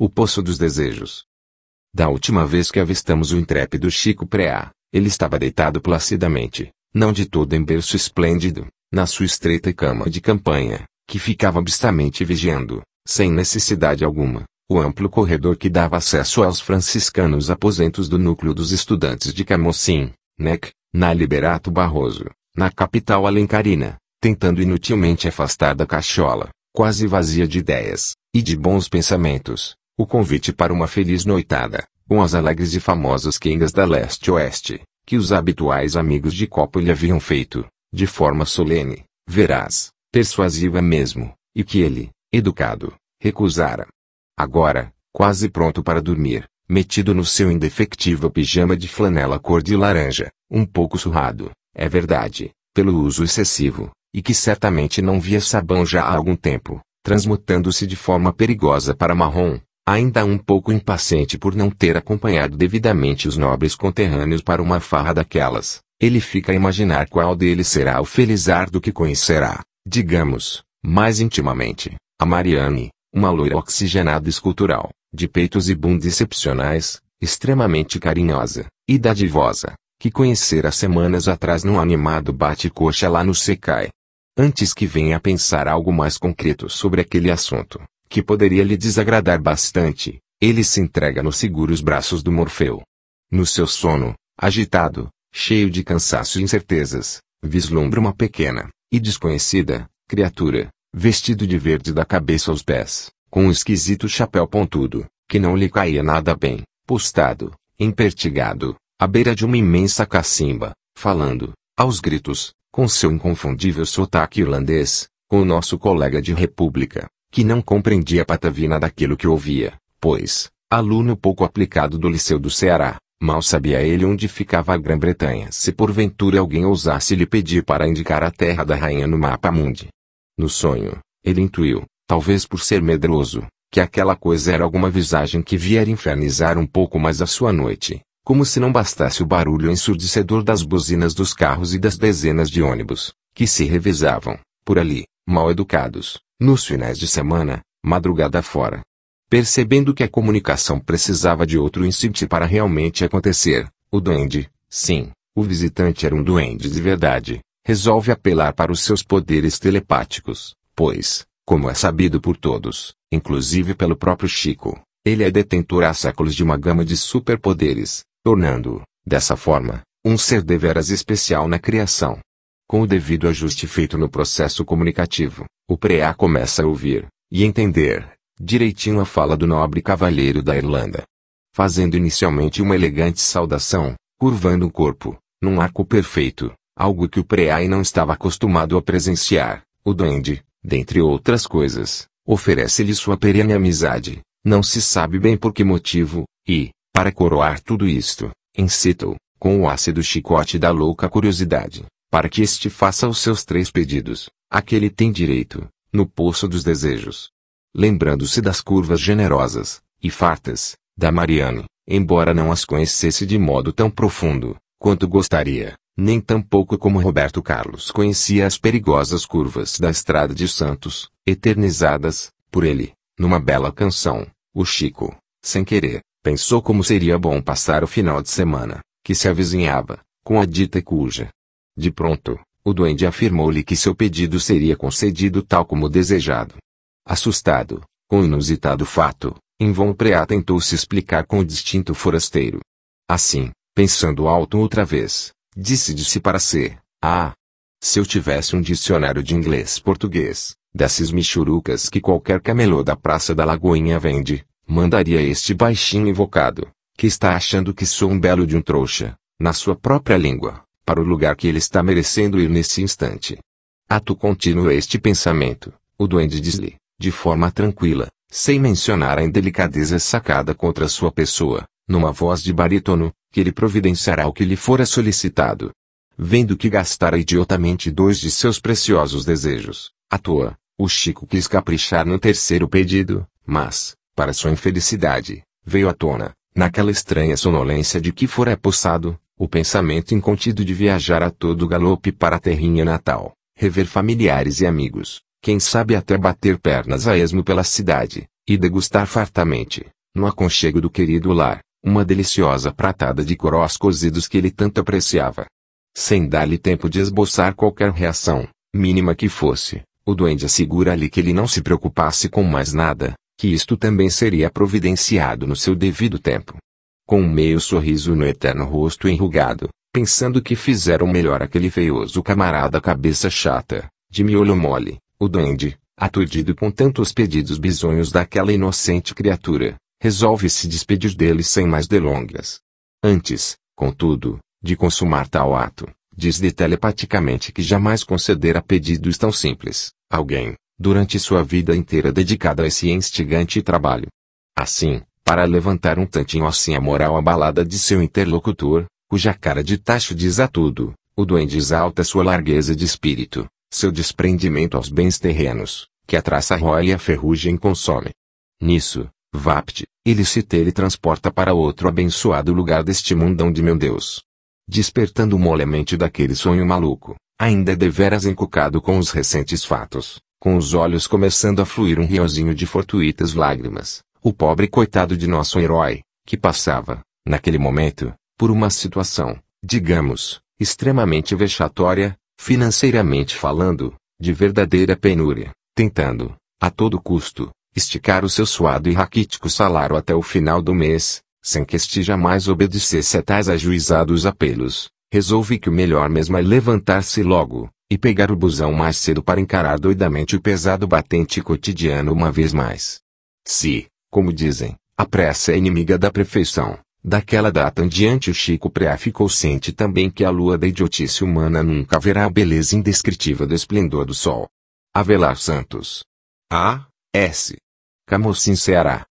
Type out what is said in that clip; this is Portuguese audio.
o Poço dos Desejos. Da última vez que avistamos o intrépido Chico Preá, ele estava deitado placidamente, não de todo em berço esplêndido, na sua estreita cama de campanha, que ficava bastamente vigiando, sem necessidade alguma, o amplo corredor que dava acesso aos franciscanos aposentos do núcleo dos estudantes de Camocim, NEC, na Liberato Barroso, na capital alencarina, tentando inutilmente afastar da cachola, quase vazia de ideias, e de bons pensamentos, o convite para uma feliz noitada, com as alegres e famosas quengas da leste-oeste, que os habituais amigos de copo lhe haviam feito, de forma solene, veraz, persuasiva mesmo, e que ele, educado, recusara. Agora, quase pronto para dormir, metido no seu indefectível pijama de flanela cor de laranja, um pouco surrado, é verdade, pelo uso excessivo, e que certamente não via sabão já há algum tempo, transmutando-se de forma perigosa para marrom, ainda um pouco impaciente por não ter acompanhado devidamente os nobres conterrâneos para uma farra daquelas, ele fica a imaginar qual deles será o felizardo que conhecerá, digamos, mais intimamente, a Mariane, uma loira oxigenada escultural, de peitos e bundas excepcionais, extremamente carinhosa, e dadivosa, que conhecera semanas atrás num animado bate-coxa lá no Secai. Antes que venha a pensar algo mais concreto sobre aquele assunto, que poderia lhe desagradar bastante, ele se entrega nos seguros braços do Morfeu. No seu sono, agitado, cheio de cansaço e incertezas, vislumbra uma pequena, e desconhecida, criatura, vestido de verde da cabeça aos pés, com um esquisito chapéu pontudo, que não lhe caía nada bem, postado, empertigado, à beira de uma imensa cacimba, falando, aos gritos, com seu inconfundível sotaque irlandês, com o nosso colega de república, que não compreendia patavina daquilo que ouvia, pois, aluno pouco aplicado do Liceu do Ceará, mal sabia ele onde ficava a Grã-Bretanha se porventura alguém ousasse lhe pedir para indicar a terra da rainha no mapa mundi. No sonho, ele intuiu, talvez por ser medroso, que aquela coisa era alguma visagem que viera infernizar um pouco mais a sua noite, como se não bastasse o barulho ensurdecedor das buzinas dos carros e das dezenas de ônibus, que se revezavam, por ali, mal educados, nos finais de semana, madrugada fora. Percebendo que a comunicação precisava de outro insight para realmente acontecer, o duende, sim, o visitante era um duende de verdade, resolve apelar para os seus poderes telepáticos, pois, como é sabido por todos, inclusive pelo próprio Chico, ele é detentor há séculos de uma gama de superpoderes, tornando-o, dessa forma, um ser deveras especial na criação. Com o devido ajuste feito no processo comunicativo, o preá começa a ouvir, e entender, direitinho a fala do nobre cavalheiro da Irlanda. Fazendo inicialmente uma elegante saudação, curvando o corpo, num arco perfeito, algo que o Preai não estava acostumado a presenciar. O duende, dentre outras coisas, oferece-lhe sua perene amizade, não se sabe bem por que motivo, e, para coroar tudo isto, incita-o, com o ácido chicote da louca curiosidade, para que este faça os seus três pedidos, a que ele tem direito, no poço dos desejos. Lembrando-se das curvas generosas, e fartas, da Mariane, embora não as conhecesse de modo tão profundo, quanto gostaria, nem tampouco como Roberto Carlos conhecia as perigosas curvas da Estrada de Santos, eternizadas, por ele, numa bela canção, o Chico, sem querer, pensou como seria bom passar o final de semana, que se avizinhava, com a dita cuja. De pronto, o duende afirmou-lhe que seu pedido seria concedido tal como desejado. Assustado, com o inusitado fato, Invon Preá tentou se explicar com o distinto forasteiro. Assim, pensando alto outra vez, disse de si para si, ah, se eu tivesse um dicionário de inglês-português, desses michurucas que qualquer camelô da Praça da Lagoinha vende, mandaria este baixinho invocado, que está achando que sou um belo de um trouxa, na sua própria língua, para o lugar que ele está merecendo ir nesse instante. Ato contínuo este pensamento, o duende diz-lhe, de forma tranquila, sem mencionar a indelicadeza sacada contra sua pessoa, numa voz de barítono, que ele providenciará o que lhe fora solicitado. Vendo que gastara idiotamente dois de seus preciosos desejos, à toa, o Chico quis caprichar no terceiro pedido, mas, para sua infelicidade, veio à tona, naquela estranha sonolência de que fora possado, o pensamento incontido de viajar a todo galope para a terrinha natal, rever familiares e amigos, quem sabe até bater pernas a esmo pela cidade, e degustar fartamente, no aconchego do querido lar, uma deliciosa pratada de corós cozidos que ele tanto apreciava. Sem dar-lhe tempo de esboçar qualquer reação, mínima que fosse, o duende assegura-lhe que ele não se preocupasse com mais nada, que isto também seria providenciado no seu devido tempo. Com um meio sorriso no eterno rosto enrugado, pensando que fizeram melhor aquele feioso camarada cabeça chata, de miolo mole, o duende, aturdido com tantos pedidos bisonhos daquela inocente criatura, resolve se despedir dele sem mais delongas. Antes, contudo, de consumar tal ato, diz-lhe telepaticamente que jamais concederá pedidos tão simples, alguém, durante sua vida inteira dedicada a esse instigante trabalho. Assim, para levantar um tantinho assim a moral abalada de seu interlocutor, cuja cara de tacho diz a tudo, o duende exalta sua largueza de espírito, seu desprendimento aos bens terrenos, que a traça rói e a ferrugem consome. Nisso, Vapt, ele se teletransporta para outro abençoado lugar deste mundão de meu Deus. Despertando molemente daquele sonho maluco, ainda deveras encucado com os recentes fatos, com os olhos começando a fluir um riozinho de fortuitas lágrimas, o pobre coitado de nosso herói, que passava, naquele momento, por uma situação, digamos, extremamente vexatória, financeiramente falando, de verdadeira penúria, tentando, a todo custo, esticar o seu suado e raquítico salário até o final do mês, sem que este jamais obedecesse a tais ajuizados apelos, resolvi que o melhor mesmo é levantar-se logo, e pegar o busão mais cedo para encarar doidamente o pesado batente cotidiano uma vez mais. Se, como dizem, a pressa é inimiga da perfeição, daquela data em diante o Chico Preá ficou ciente também que a lua da idiotice humana nunca verá a beleza indescritível do esplendor do sol. Avelar Santos. A. S. Camocim Ceará.